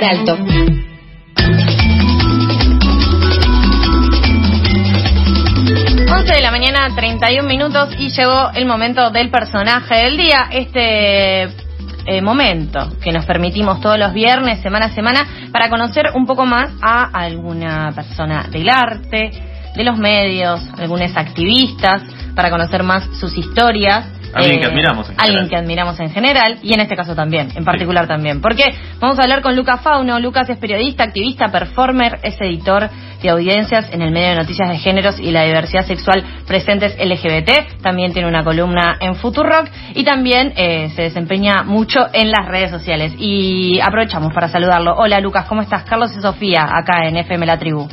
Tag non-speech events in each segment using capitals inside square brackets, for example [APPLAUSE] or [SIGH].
por alto. de la mañana, 31 minutos y llegó el momento del personaje del día. Este eh, momento que nos permitimos todos los viernes, semana a semana, para conocer un poco más a alguna persona del arte, de los medios, algunos activistas, para conocer más sus historias Alguien que eh, admiramos en general. Alguien que admiramos en general y en este caso también, en particular también. Porque vamos a hablar con Lucas Fauno. Lucas es periodista, activista, performer, es editor de audiencias en el medio de noticias de géneros y la diversidad sexual presentes LGBT. También tiene una columna en Futurock y también eh, se desempeña mucho en las redes sociales. Y aprovechamos para saludarlo. Hola Lucas, ¿cómo estás? Carlos y Sofía, acá en FM La Tribu.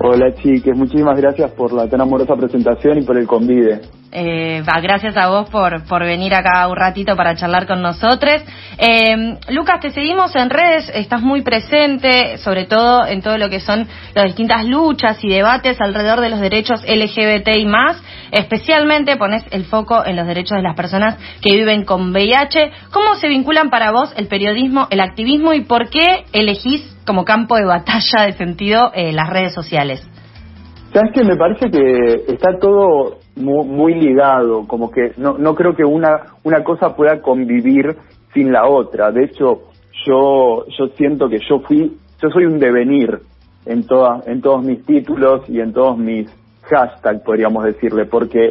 Hola chiques, muchísimas gracias por la tan amorosa presentación y por el convite. Eh, gracias a vos por, por venir acá un ratito para charlar con nosotros. Eh, Lucas, te seguimos en redes, estás muy presente, sobre todo en todo lo que son las distintas luchas y debates alrededor de los derechos LGBT y más. Especialmente pones el foco en los derechos de las personas que viven con VIH. ¿Cómo se vinculan para vos el periodismo, el activismo y por qué elegís como campo de batalla de sentido eh, las redes sociales? Sabes que me parece que está todo muy, ligado, como que no, no creo que una, una cosa pueda convivir sin la otra. De hecho, yo, yo siento que yo fui, yo soy un devenir en todas, en todos mis títulos y en todos mis hashtags, podríamos decirle, porque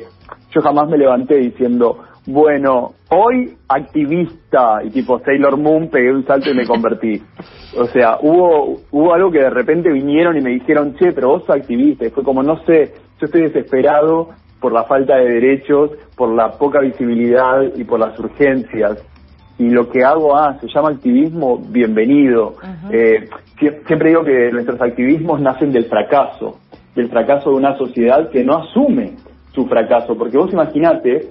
yo jamás me levanté diciendo, bueno, hoy activista y tipo Sailor Moon pegué un salto y me convertí. [LAUGHS] O sea, hubo hubo algo que de repente vinieron y me dijeron, che, pero vos sos activista. Y fue como, no sé, yo estoy desesperado por la falta de derechos, por la poca visibilidad y por las urgencias. Y lo que hago, ah, se llama activismo, bienvenido. Eh, siempre digo que nuestros activismos nacen del fracaso, del fracaso de una sociedad que no asume su fracaso. Porque vos imaginate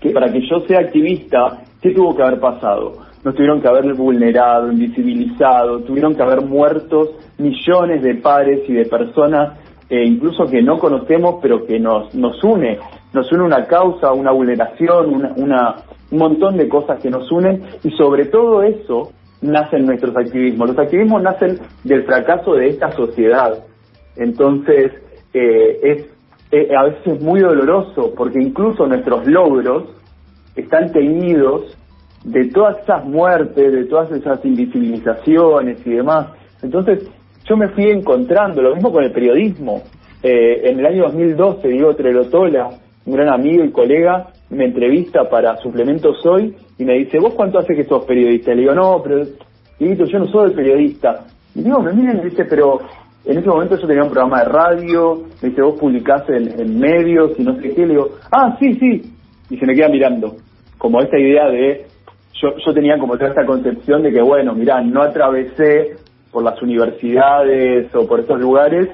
que para que yo sea activista, ¿qué tuvo que haber pasado? Nos tuvieron que haber vulnerado, invisibilizado, tuvieron que haber muertos millones de padres y de personas, eh, incluso que no conocemos, pero que nos, nos une, nos une una causa, una vulneración, una, un montón de cosas que nos unen, y sobre todo eso nacen nuestros activismos. Los activismos nacen del fracaso de esta sociedad. Entonces, eh, es eh, a veces es muy doloroso porque incluso nuestros logros están teñidos de todas esas muertes, de todas esas invisibilizaciones y demás. Entonces yo me fui encontrando, lo mismo con el periodismo. Eh, en el año 2012, Diego Trelotola, un gran amigo y colega, me entrevista para Suplementos Hoy y me dice, ¿vos cuánto hace que sos periodista? le digo, no, pero yo no soy periodista. Y digo, me miren y dice, pero en ese momento yo tenía un programa de radio, me dice, vos publicás en, medios y no sé qué, le digo, ah, sí, sí, y se me queda mirando, como esta idea de, yo, yo tenía como toda esta concepción de que, bueno, mirá, no atravesé por las universidades o por estos lugares,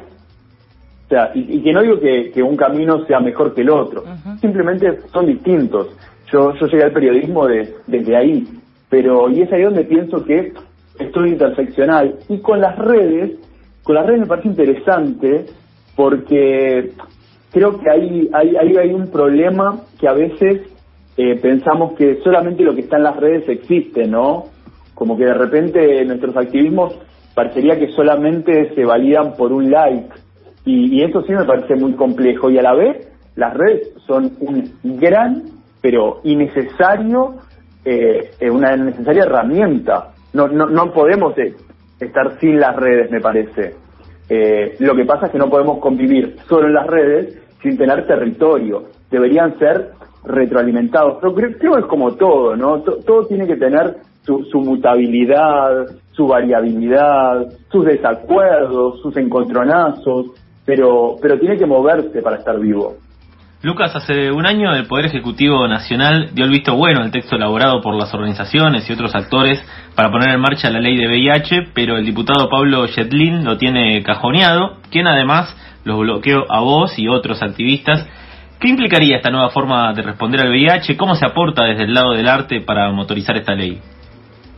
o sea, y, que no digo que, un camino sea mejor que el otro, simplemente son distintos. Yo, yo llegué al periodismo de, desde ahí, pero, y es ahí donde pienso que estoy interseccional, y con las redes, con las redes me parece interesante porque creo que hay, hay, hay, un problema que a veces eh, pensamos que solamente lo que está en las redes existe, ¿no? Como que de repente nuestros activismos parecería que solamente se validan por un like. Y, eso sí me parece muy complejo. Y a la vez, las redes son un gran, pero innecesario, eh, una necesaria herramienta. No, no, no podemos eh, estar sin las redes, me parece. Eh, lo que pasa es que no podemos convivir solo en las redes sin tener territorio. Deberían ser retroalimentados. Pero creo, que es como todo, ¿no? todo tiene que tener su, su, mutabilidad, su variabilidad, sus desacuerdos, sus encontronazos, pero, pero tiene que moverse para estar vivo. Lucas, hace un año el Poder Ejecutivo Nacional dio el visto bueno al texto elaborado por las organizaciones y otros actores para poner en marcha la ley de VIH, pero el diputado Pablo Yetlin lo tiene cajoneado, quien además los bloqueó a vos y otros activistas. ¿Qué implicaría esta nueva forma de responder al VIH? ¿Cómo se aporta desde el lado del arte para motorizar esta ley?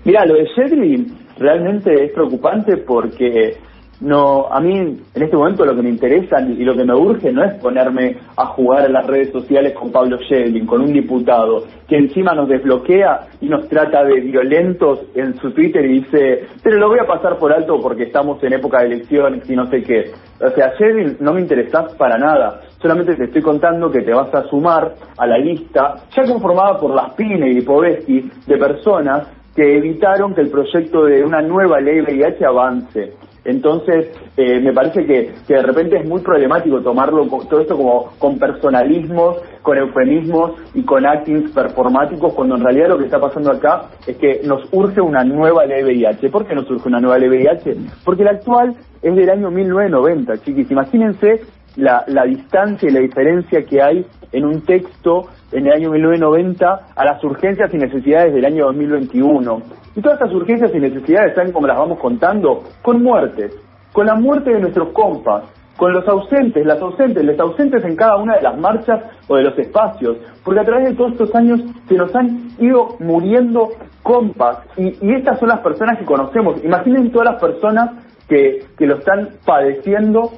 Mira, lo de Yetlin realmente es preocupante porque no, a mí en este momento lo que me interesa y lo que me urge no es ponerme a jugar en las redes sociales con Pablo Shevlin, con un diputado, que encima nos desbloquea y nos trata de violentos en su Twitter y dice, pero lo voy a pasar por alto porque estamos en época de elecciones y no sé qué. O sea, Shevlin no me interesás para nada, solamente te estoy contando que te vas a sumar a la lista ya conformada por las Pine y Povesti de personas que evitaron que el proyecto de una nueva ley VIH avance. Entonces, eh, me parece que, de repente es muy problemático tomarlo todo esto como con personalismos, con eufemismos y con actings performáticos, cuando en realidad lo que está pasando acá es que nos urge una nueva ley VIH. ¿Por qué nos urge una nueva ley VIH? Porque la actual es del año 1990, chiquis. Imagínense la, la distancia y la diferencia que hay en un texto en el año 1990 a las urgencias y necesidades del año 2021. Y todas estas urgencias y necesidades, ¿saben cómo las vamos contando? Con muertes, con la muerte de nuestros compas, con los ausentes, las ausentes, los ausentes en cada una de las marchas o de los espacios, porque a través de todos estos años se nos han ido muriendo compas y, y estas son las personas que conocemos. Imaginen todas las personas que, que lo están padeciendo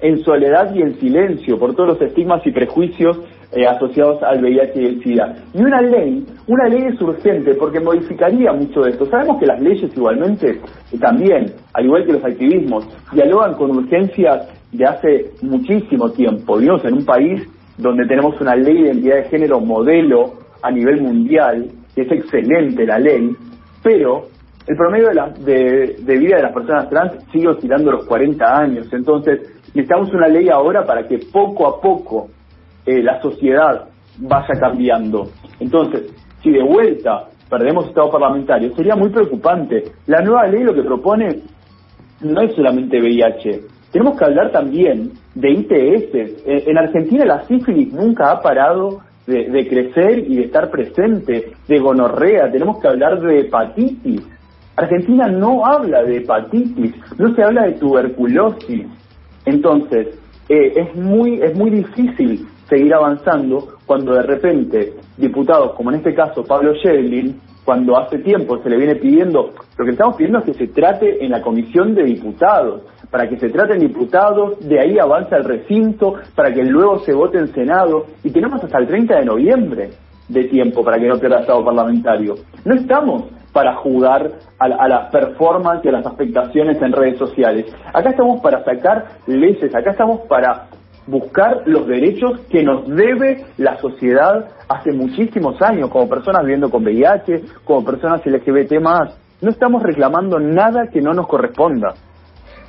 en soledad y en silencio por todos los estigmas y prejuicios eh, asociados al VIH y el SIDA. Y una ley, una ley es urgente porque modificaría mucho de esto. Sabemos que las leyes igualmente eh, también, al igual que los activismos, dialogan con urgencias de hace muchísimo tiempo. Vivimos en un país donde tenemos una ley de identidad de género modelo a nivel mundial, que es excelente la ley, pero el promedio de, la, de, vida de las personas trans sigue oscilando los 40 años. Entonces, necesitamos una ley ahora para que poco a poco eh, la sociedad vaya cambiando. Entonces, si de vuelta perdemos Estado parlamentario, sería muy preocupante. La nueva ley lo que propone no es solamente VIH. Tenemos que hablar también de ITS. En Argentina la sífilis nunca ha parado de, de crecer y de estar presente, de gonorrea. Tenemos que hablar de hepatitis. Argentina no habla de hepatitis, no se habla de tuberculosis. Entonces, eh, es muy es muy difícil seguir avanzando cuando de repente diputados, como en este caso Pablo Shevlin, cuando hace tiempo se le viene pidiendo, lo que estamos pidiendo es que se trate en la comisión de diputados, para que se traten diputados, de ahí avanza el recinto, para que luego se vote en Senado, y tenemos hasta el 30 de noviembre de tiempo para que no pierda estado parlamentario. No estamos para jugar a, a las performances y a las afectaciones en redes sociales. Acá estamos para sacar leyes, acá estamos para buscar los derechos que nos debe la sociedad hace muchísimos años, como personas viviendo con VIH, como personas LGBT más. No estamos reclamando nada que no nos corresponda.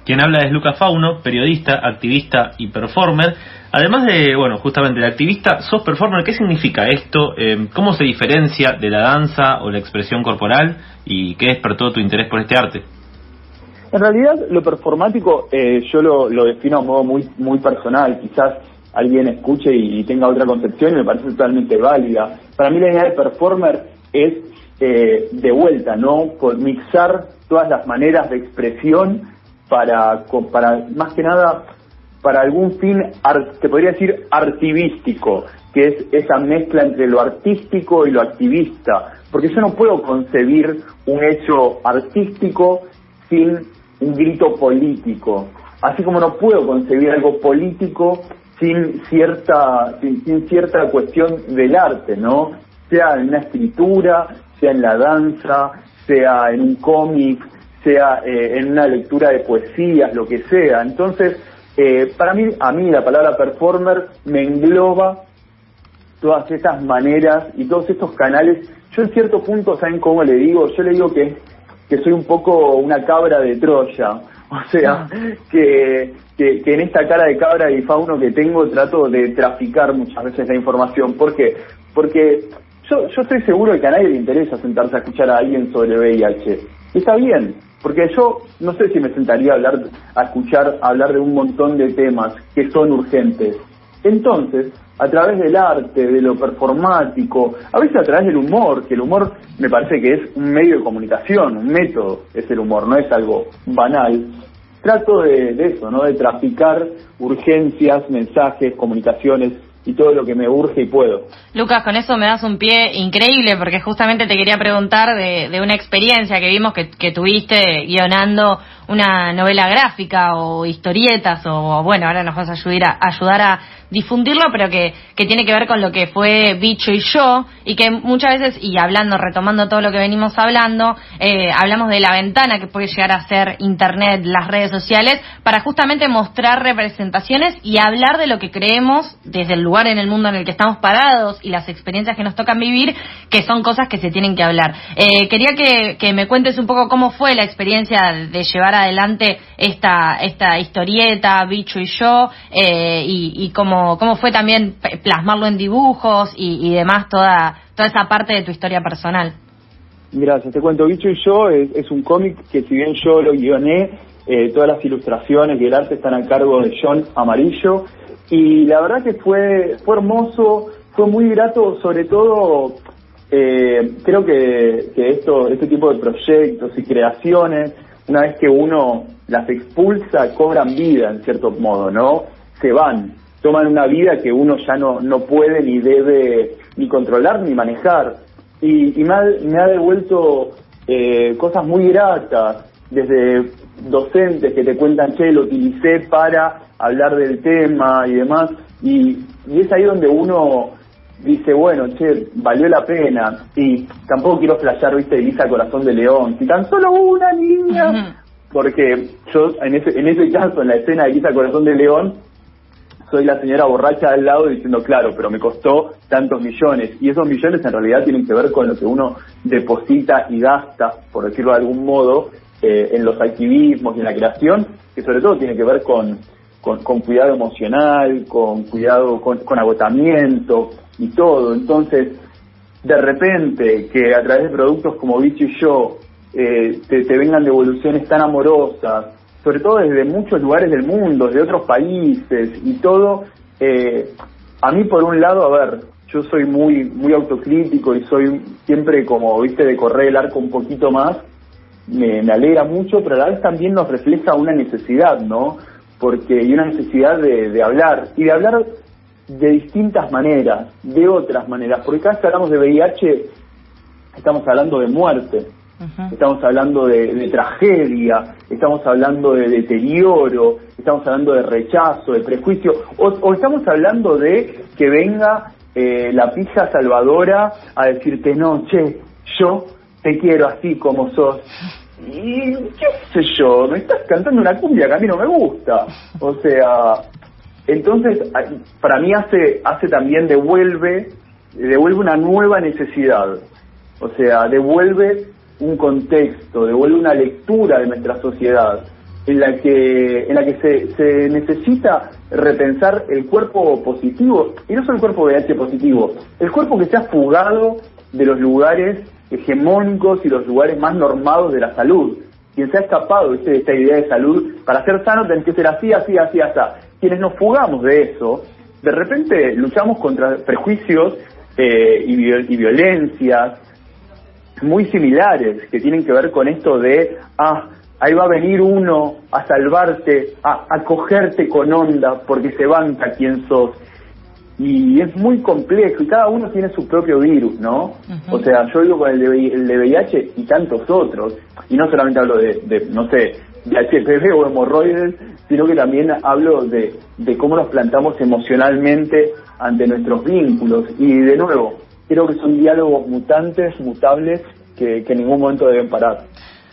Quien habla es Lucas Fauno, periodista, activista y performer. Además de, bueno, justamente de activista, sos performer. ¿Qué significa esto? Eh, ¿Cómo se diferencia de la danza o la expresión corporal? ¿Y qué despertó tu interés por este arte? En realidad, lo performático eh, yo lo, lo, defino a modo muy, muy personal. Quizás alguien escuche y, y, tenga otra concepción y me parece totalmente válida. Para mí la idea de performer es eh, de vuelta, ¿no? Por mixar todas las maneras de expresión para, para más que nada, para algún fin, te podría decir, artivístico, que es esa mezcla entre lo artístico y lo activista. Porque yo no puedo concebir un hecho artístico sin un grito político, así como no puedo concebir algo político sin cierta, sin, sin cierta cuestión del arte, ¿no? Sea en una escritura, sea en la danza, sea en un cómic, sea eh, en una lectura de poesías, lo que sea. Entonces, eh, para mí, a mí la palabra performer me engloba todas estas maneras y todos estos canales. Yo en cierto punto, ¿saben cómo le digo? Yo le digo que que soy un poco una cabra de Troya. [LAUGHS] O sea, que, que, que, en esta cara de cabra y fauno que tengo trato de traficar muchas veces la información. ¿Por qué? Porque yo, yo estoy seguro de que a nadie le interesa sentarse a escuchar a alguien sobre VIH. Está bien, porque yo no sé si me sentaría a hablar, a escuchar hablar de un montón de temas que son urgentes. Entonces, a través del arte, de lo performático, a veces a través del humor, que el humor me parece que es un medio de comunicación, un método, es el humor, no es algo banal. Trato de, de eso, ¿no? De traficar urgencias, mensajes, comunicaciones y todo lo que me urge y puedo. Lucas, con eso me das un pie increíble porque justamente te quería preguntar de, de una experiencia que vimos que, que tuviste guionando una novela gráfica o historietas o, bueno, ahora nos vas a ayudar a, ayudar a difundirlo, pero que, que tiene que ver con lo que fue Bicho y yo, y que muchas veces, y hablando, retomando todo lo que venimos hablando, eh, hablamos de la ventana que puede llegar a ser Internet, las redes sociales, para justamente mostrar representaciones y hablar de lo que creemos desde el lugar en el mundo en el que estamos parados y las experiencias que nos tocan vivir, que son cosas que se tienen que hablar. Eh, quería que, que me cuentes un poco cómo fue la experiencia de llevar adelante esta, esta historieta, Bicho y yo, eh, y, y cómo cómo, fue también plasmarlo en dibujos y, demás, toda, toda esa parte de tu historia personal. Gracias, te cuento, Bicho y yo es, un cómic que si bien yo lo guioné, eh, todas las ilustraciones y el arte están a cargo de John Amarillo y la verdad que fue, fue hermoso, fue muy grato, sobre todo eh, creo que, que esto, este tipo de proyectos y creaciones, una vez que uno las expulsa, cobran vida en cierto modo, ¿no? Se van, toman una vida que uno ya no, no puede ni debe ni controlar ni manejar. Y, me, ha, devuelto eh, cosas muy gratas, desde docentes que te cuentan, che, lo utilicé para hablar del tema y demás. Y, es ahí donde uno dice, bueno, che, valió la pena. Y tampoco quiero flashear, viste, Elisa Corazón de León. Si tan solo una niña. Porque yo, en ese, en ese caso, en la escena de Elisa Corazón de León, soy la señora borracha al lado diciendo, claro, pero me costó tantos millones. Y esos millones en realidad tienen que ver con lo que uno deposita y gasta, por decirlo de algún modo, eh, en los activismos y en la creación, que sobre todo tiene que ver con, con, cuidado emocional, con cuidado, con, agotamiento y todo. Entonces, de repente, que a través de productos como Bicho y yo, eh, te, vengan devoluciones tan amorosas, sobre todo desde muchos lugares del mundo, de otros países y todo. Eh, a mí, por un lado, a ver, yo soy muy muy autocrítico y soy siempre como, viste, de correr el arco un poquito más. Me, alegra mucho, pero a la vez también nos refleja una necesidad, ¿no? Porque hay una necesidad de, de hablar y de hablar de distintas maneras, de otras maneras, porque cada vez que hablamos de VIH estamos hablando de muerte, Estamos hablando de, tragedia, estamos hablando de deterioro, estamos hablando de rechazo, de prejuicio, o, estamos hablando de que venga eh, la pija salvadora a decirte, no, che, yo te quiero así como sos. Y qué sé yo, me estás cantando una cumbia que a mí no me gusta. O sea, entonces para mí hace, hace también devuelve, devuelve una nueva necesidad. O sea, devuelve un contexto, devuelve una lectura de nuestra sociedad en la que, en la que se, se necesita repensar el cuerpo positivo, y no solo el cuerpo VIH positivo, el cuerpo que se ha fugado de los lugares hegemónicos y los lugares más normados de la salud. Quien se ha escapado de esta idea de salud, para ser sano tenés que ser así, así, así, así. Quienes nos fugamos de eso, de repente luchamos contra prejuicios eh, y, y violencias muy similares que tienen que ver con esto de, ah, ahí va a venir uno a salvarte, a, acogerte con onda porque se banca quién sos. Y es muy complejo y cada uno tiene su propio virus, ¿no? O sea, yo digo con el de, el de VIH y tantos otros, y no solamente hablo de, de no sé, de HPV o hemorroides, sino que también hablo de, de cómo nos plantamos emocionalmente ante nuestros vínculos. Y de nuevo, creo que son diálogos mutantes, mutables, que, que en ningún momento deben parar.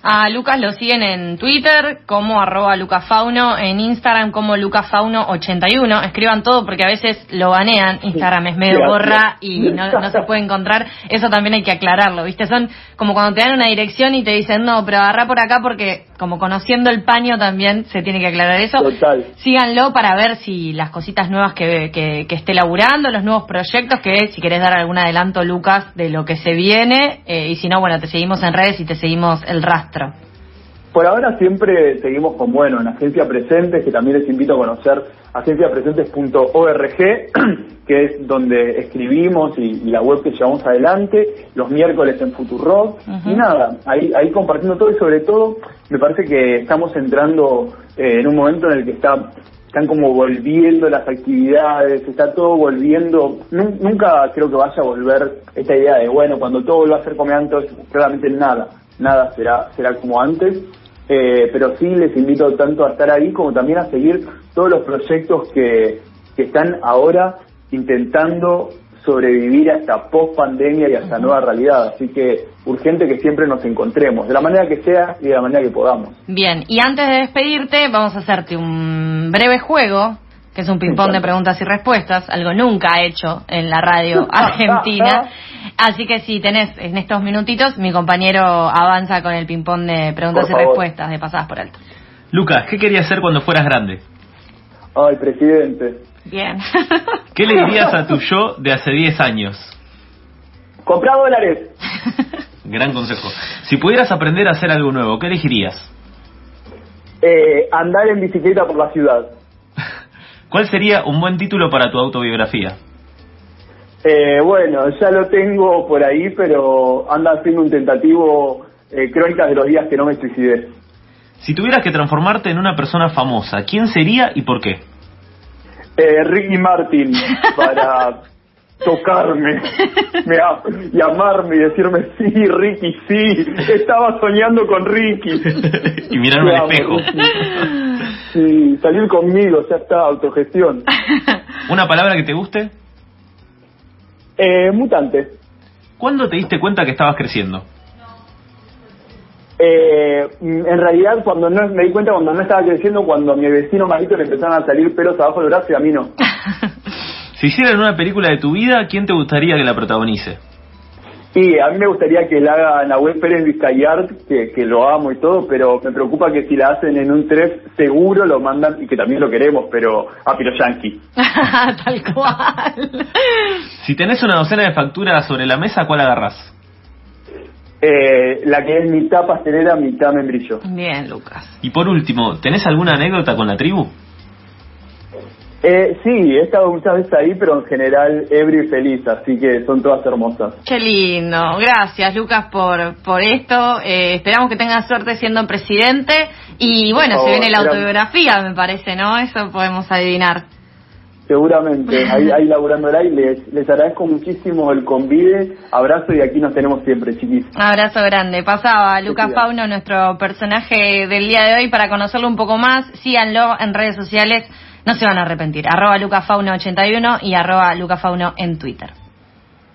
A Lucas lo siguen en Twitter como arroba lucafauno, en Instagram como lucafauno81. Escriban todo porque a veces lo banean. Instagram es medio borra y no, se puede encontrar. Eso también hay que aclararlo, ¿viste? Son como cuando te dan una dirección y te dicen, no, pero agarra por acá porque como conociendo el paño también se tiene que aclarar eso. Total. Síganlo para ver si las cositas nuevas que, que, que esté laburando, los nuevos proyectos, que si querés dar algún adelanto, Lucas, de lo que se viene. Eh, y si no, bueno, te seguimos en redes y te seguimos el rastro por ahora siempre seguimos con, bueno, en Agencia Presentes, que también les invito a conocer agenciapresentes.org, [CLEARS THROAT] que es donde escribimos y, la web que llevamos adelante, los miércoles en Futurock, y nada, ahí, ahí compartiendo todo y sobre todo me parece que estamos entrando eh, en un momento en el que está están como volviendo las actividades, está todo volviendo, nunca creo que vaya a volver esta idea de, bueno, cuando todo vuelva a ser como antes, claramente nada nada será, será como antes, eh, pero sí les invito tanto a estar ahí como también a seguir todos los proyectos que, que están ahora intentando sobrevivir a esta post pandemia y a esta nueva realidad. Así que urgente que siempre nos encontremos, de la manera que sea y de la manera que podamos. Bien, y antes de despedirte, vamos a hacerte un breve juego, que es un ping-pong de preguntas y respuestas, algo nunca hecho en la radio [LAUGHS] argentina. Así que si tenés en estos minutitos, mi compañero avanza con el ping-pong de preguntas y respuestas, de pasadas por alto. Lucas, ¿qué querías hacer cuando fueras grande? Ay, presidente. Bien. [LAUGHS] ¿Qué le dirías a tu yo de hace 10 años? Comprar dólares. [LAUGHS] Gran consejo. Si pudieras aprender a hacer algo nuevo, ¿qué elegirías? Eh, andar en bicicleta por la ciudad. ¿Cuál sería un buen título para tu autobiografía? Eh, bueno, ya lo tengo por ahí, pero anda haciendo un tentativo eh, crónicas de los días que no me suicidé. Si tuvieras que transformarte en una persona famosa, ¿quién sería y por qué? Eh, Ricky Martin, para [LAUGHS] tocarme me, y amarme y decirme, sí, Ricky, sí, estaba soñando con Ricky. [LAUGHS] y mirarme al espejo. [LAUGHS] Sí, salir conmigo, ya está, autogestión. [LAUGHS] ¿Una palabra que te guste? Eh, mutante. ¿Cuándo te diste cuenta que estabas creciendo? Eh, en realidad, cuando no me di cuenta cuando no estaba creciendo, cuando a mi vecino Marito le empezaron a salir pelos abajo del brazo y a mí no. [LAUGHS] si hicieran una película de tu vida, ¿quién te gustaría que la protagonice? Sí, a mí me gustaría que la haga Nahuel Pérez Vizcayart, que, que lo amo y todo, pero me preocupa que si la hacen en un 3, seguro lo mandan, y que también lo queremos, pero a Piro Yankee. [LAUGHS] Tal cual. Si tenés una docena de facturas sobre la mesa, ¿cuál agarrás? Eh, la que es mitad pastelera, mitad membrillo. Bien, Lucas. Y por último, ¿tenés alguna anécdota con la tribu? Eh, sí, he estado muchas veces ahí, pero en general ebrio y feliz, así que son todas hermosas. Qué lindo. Gracias, Lucas, por, por esto. Eh, esperamos que tengas suerte siendo presidente. Y bueno, se viene la autobiografía, me parece, ¿no? Eso podemos adivinar. Seguramente, [LAUGHS] ahí, ahí laburándola y les, les agradezco muchísimo el convide. Abrazo y aquí nos tenemos siempre, chiquis. Abrazo grande. Pasaba Lucas Fauno, nuestro personaje del día de hoy, para conocerlo un poco más. Síganlo en redes sociales no se van a arrepentir. Arroba lucafauno81 y arroba lucafauno en Twitter.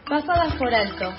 Pasadas por alto.